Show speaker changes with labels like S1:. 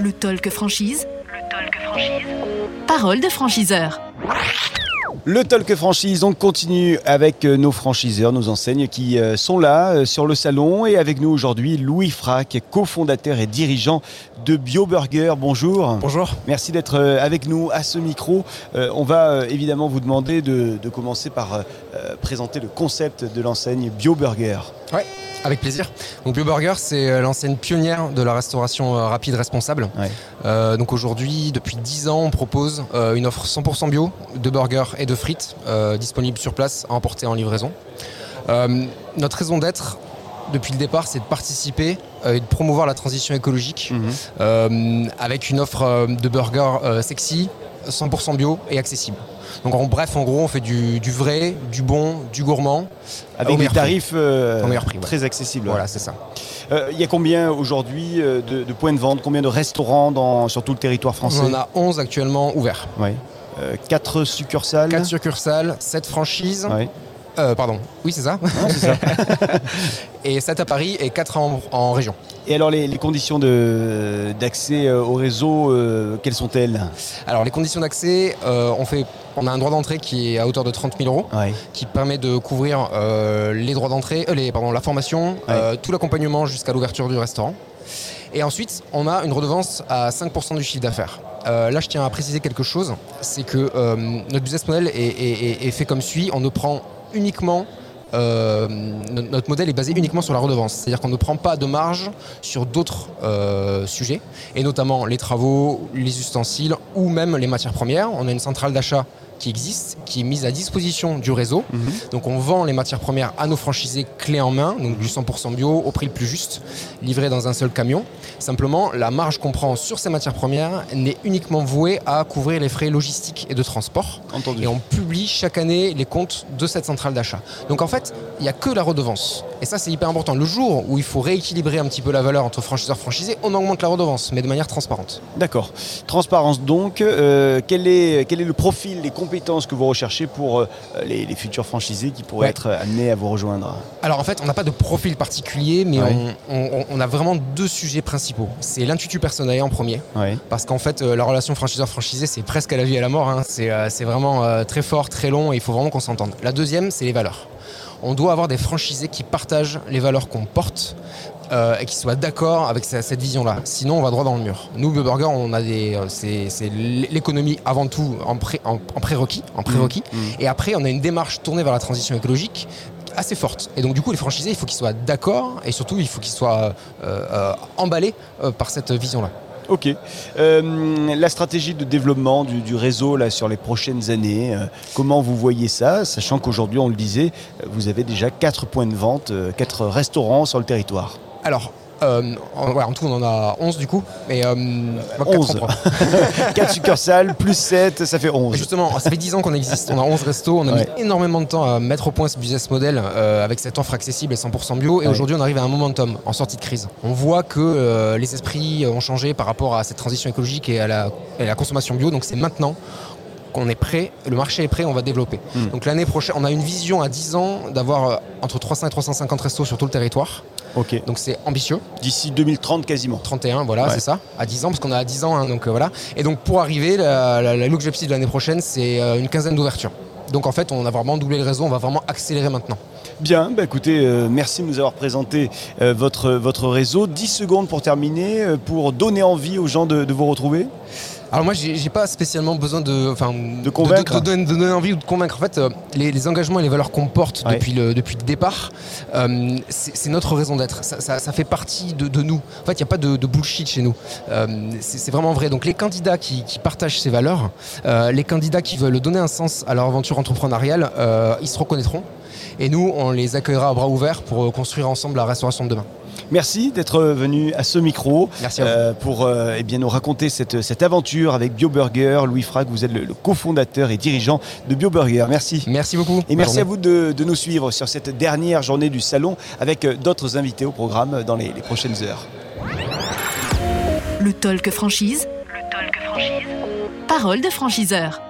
S1: Le talk franchise. Le talk franchise. Parole de franchiseur.
S2: Le Talk Franchise, on continue avec euh, nos franchiseurs, nos enseignes qui euh, sont là euh, sur le salon et avec nous aujourd'hui Louis Frac, cofondateur et dirigeant de BioBurger. Bonjour.
S3: Bonjour.
S2: Merci d'être avec nous à ce micro. On va évidemment vous demander de, commencer par présenter le concept de l'enseigne BioBurger.
S3: Ouais. Avec plaisir. Donc BioBurger, c'est euh, l'enseigne pionnière de la restauration euh, rapide responsable. Euh, donc aujourd'hui, depuis 10 ans, on propose une offre 100% bio de burgers et de frites disponibles sur place à emporter en livraison. notre raison d'être, depuis le départ, c'est de participer et de promouvoir la transition écologique mhm. avec une offre de burgers sexy, 100% bio et accessible. Donc en bref, en gros, on fait du, vrai, du bon, du gourmand.
S2: Avec des tarifs euh, très accessibles.
S3: Voilà, c'est ça.
S2: Euh, il y a combien aujourd'hui euh, de, points de vente, combien de restaurants dans, sur tout le territoire français?
S3: On en a 11 actuellement ouverts.
S2: Oui. 4 succursales?
S3: 4 succursales, 7 franchises. Euh, pardon, oui c'est ça. et 7 à Paris et 4 en, région.
S2: Et alors les, conditions d'accès euh, au réseau, euh, quelles sont-elles?
S3: Alors les conditions d'accès, on, fait, on a un droit d'entrée qui est à hauteur de 30 000 euros, qui permet de couvrir les droits d'entrée, les, pardon, la formation, tout l'accompagnement jusqu'à l'ouverture du restaurant. Et ensuite, on a une redevance à 5% du chiffre d'affaires. là, je tiens à préciser quelque chose, c'est que notre business model est, est, fait comme suit. On ne prend uniquement euh, notre modèle est basé uniquement sur la redevance, c'est-à-dire qu'on ne prend pas de marge sur d'autres euh, sujets, et notamment les travaux, les ustensiles ou même les matières premières. On a une centrale d'achat qui existe, qui est mise à disposition du réseau. Mhm. Donc on vend les matières premières à nos franchisés clés en main, donc du 100% bio au prix le plus juste, livré dans un seul camion. Simplement, la marge qu'on prend sur ces matières premières n'est uniquement vouée à couvrir les frais logistiques et de transport. Et on publie chaque année les comptes de cette centrale d'achat. Donc en fait, il n'y a que la redevance. Et ça, c'est hyper important. Le jour où il faut rééquilibrer un petit peu la valeur entre franchiseurs et franchisés, on augmente la redevance, mais de manière transparente.
S2: D'accord. Transparence donc. Euh, quel, est, quel est le profil, les compétences que vous recherchez pour euh, les, futurs franchisés qui pourraient être amenés à vous rejoindre?
S3: Alors en fait, on n'a pas de profil particulier, mais on, a vraiment deux sujets principaux. C'est l'intuitu personnel en premier, parce qu'en fait, euh, la relation franchiseur-franchisé, c'est presque à la vie et à la mort. Hein. Euh, c'est vraiment très fort, très long, et il faut vraiment qu'on s'entende. La deuxième, c'est les valeurs on doit avoir des franchisés qui partagent les valeurs qu'on porte euh, et qui soient d'accord avec cette vision-là. Sinon, on va droit dans le mur. Nous, Burger, on a des, euh, c'est l'économie avant tout en, prérequis, en prérequis. Mmh, mmh. Et après, on a une démarche tournée vers la transition écologique assez forte. Et donc du coup, les franchisés, il faut qu'ils soient d'accord et surtout, il faut qu'ils soient euh, emballés par cette vision-là.
S2: Ok. Euh, la stratégie de développement du, réseau là, sur les prochaines années, euh, comment vous voyez ça, sachant qu'aujourd'hui, on le disait, vous avez déjà 4 points de vente, 4 euh, restaurants sur le territoire?
S3: Alors, euh, en, tout, on en a 11 du coup. Mais,
S2: 11. 4 succursales, plus 7, ça fait 11.
S3: justement, ça fait 10 ans qu'on existe. On a 11 restos. On a mis énormément de temps à mettre au point ce business model euh, avec cette offre accessible et 100% bio. Et aujourd'hui, on arrive à un momentum en sortie de crise. On voit que euh, les esprits ont changé par rapport à cette transition écologique et à la, à la consommation bio. Donc c'est maintenant qu'on est prêt, le marché est prêt, on va développer. Hmm. Donc l'année prochaine, on a une vision à 10 ans d'avoir euh, entre 300 et 350 restos sur tout le territoire.
S2: Ok.
S3: Donc c'est ambitieux.
S2: D'ici 2030 quasiment.
S3: 31, voilà, c'est ça. À 10 ans, parce qu'on a à 10 ans, hein, donc euh, voilà. Et donc pour arriver, l'objectif de l'année prochaine, c'est euh, une quinzaine d'ouvertures. Donc en fait, on a vraiment doublé le réseau, on va vraiment accélérer maintenant.
S2: Bien, bah écoutez, merci de nous avoir présenté votre, votre réseau. 10 secondes pour terminer, pour donner envie aux gens de vous retrouver.
S3: Alors moi, j'ai pas spécialement besoin de, enfin,
S2: de convaincre,
S3: de, donner envie ou de convaincre. En fait, euh, les, engagements et les valeurs qu'on porte depuis le depuis le départ, euh, c'est notre raison d'être. Ça, fait partie de, nous. En fait, il n'y a pas de, bullshit chez nous. Euh, c'est vraiment vrai. Donc les candidats qui, partagent ces valeurs, les candidats qui veulent donner un sens à leur aventure entrepreneuriale, ils se reconnaîtront. Et nous, on les accueillera à bras ouverts pour construire ensemble la restauration de demain.
S2: Merci d'être venu à ce micro
S3: euh,
S2: pour euh, eh bien, nous raconter cette, aventure avec BioBurger. Louis Frag, vous êtes le, cofondateur et dirigeant de BioBurger. Merci.
S3: Merci beaucoup.
S2: Et merci à vous de, nous suivre sur cette dernière journée du salon avec euh, d'autres invités au programme dans les, prochaines heures.
S1: Le Talk Franchise. Le Talk Franchise. Parole de franchiseur.